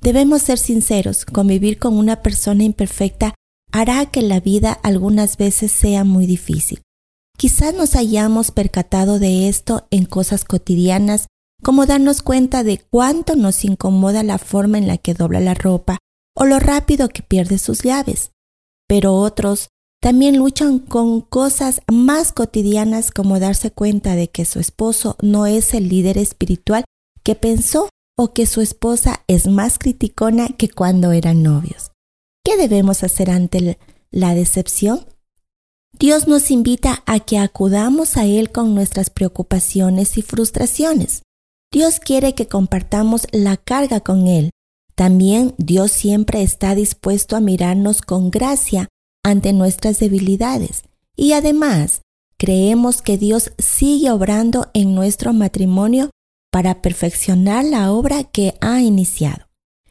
Debemos ser sinceros, convivir con una persona imperfecta hará que la vida algunas veces sea muy difícil. Quizás nos hayamos percatado de esto en cosas cotidianas, como darnos cuenta de cuánto nos incomoda la forma en la que dobla la ropa o lo rápido que pierde sus llaves. Pero otros también luchan con cosas más cotidianas como darse cuenta de que su esposo no es el líder espiritual que pensó o que su esposa es más criticona que cuando eran novios. ¿Qué debemos hacer ante la decepción? Dios nos invita a que acudamos a Él con nuestras preocupaciones y frustraciones. Dios quiere que compartamos la carga con Él. También Dios siempre está dispuesto a mirarnos con gracia ante nuestras debilidades. Y además, creemos que Dios sigue obrando en nuestro matrimonio para perfeccionar la obra que ha iniciado.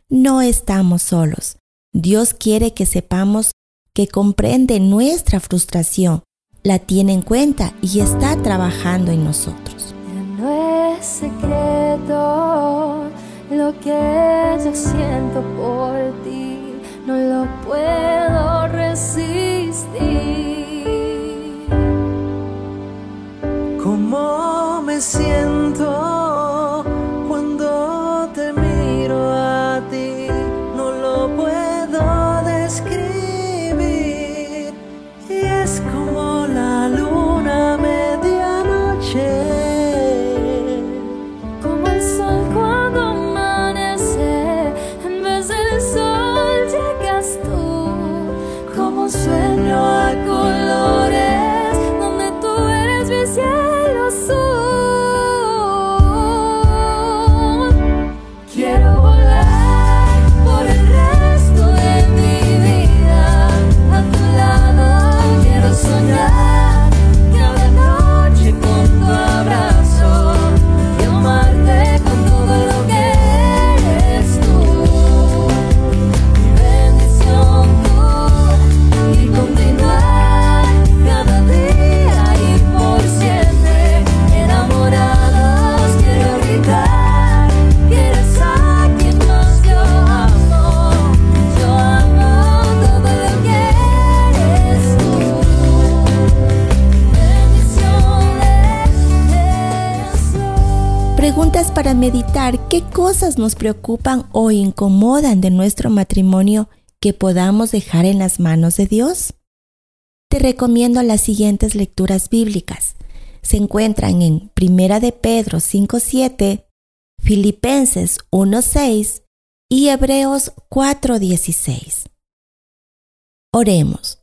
No estamos solos. Dios quiere que sepamos que comprende nuestra frustración, la tiene en cuenta y está trabajando en nosotros. no es secreto lo que yo siento por ti, no lo puedo resistir. ¿Cómo me siento? un sueño a colores donde tú eres mi cielo azul. Para meditar qué cosas nos preocupan o incomodan de nuestro matrimonio que podamos dejar en las manos de Dios? Te recomiendo las siguientes lecturas bíblicas. Se encuentran en Primera de Pedro 5.7, Filipenses 1.6 y Hebreos 4.16. Oremos.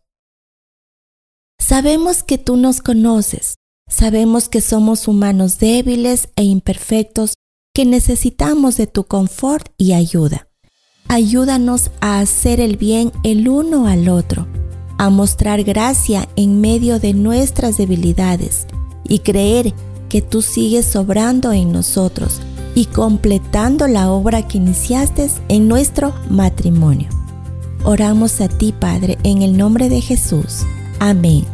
Sabemos que tú nos conoces, sabemos que somos humanos débiles e imperfectos que necesitamos de tu confort y ayuda. Ayúdanos a hacer el bien el uno al otro, a mostrar gracia en medio de nuestras debilidades y creer que tú sigues sobrando en nosotros y completando la obra que iniciaste en nuestro matrimonio. Oramos a ti, Padre, en el nombre de Jesús. Amén.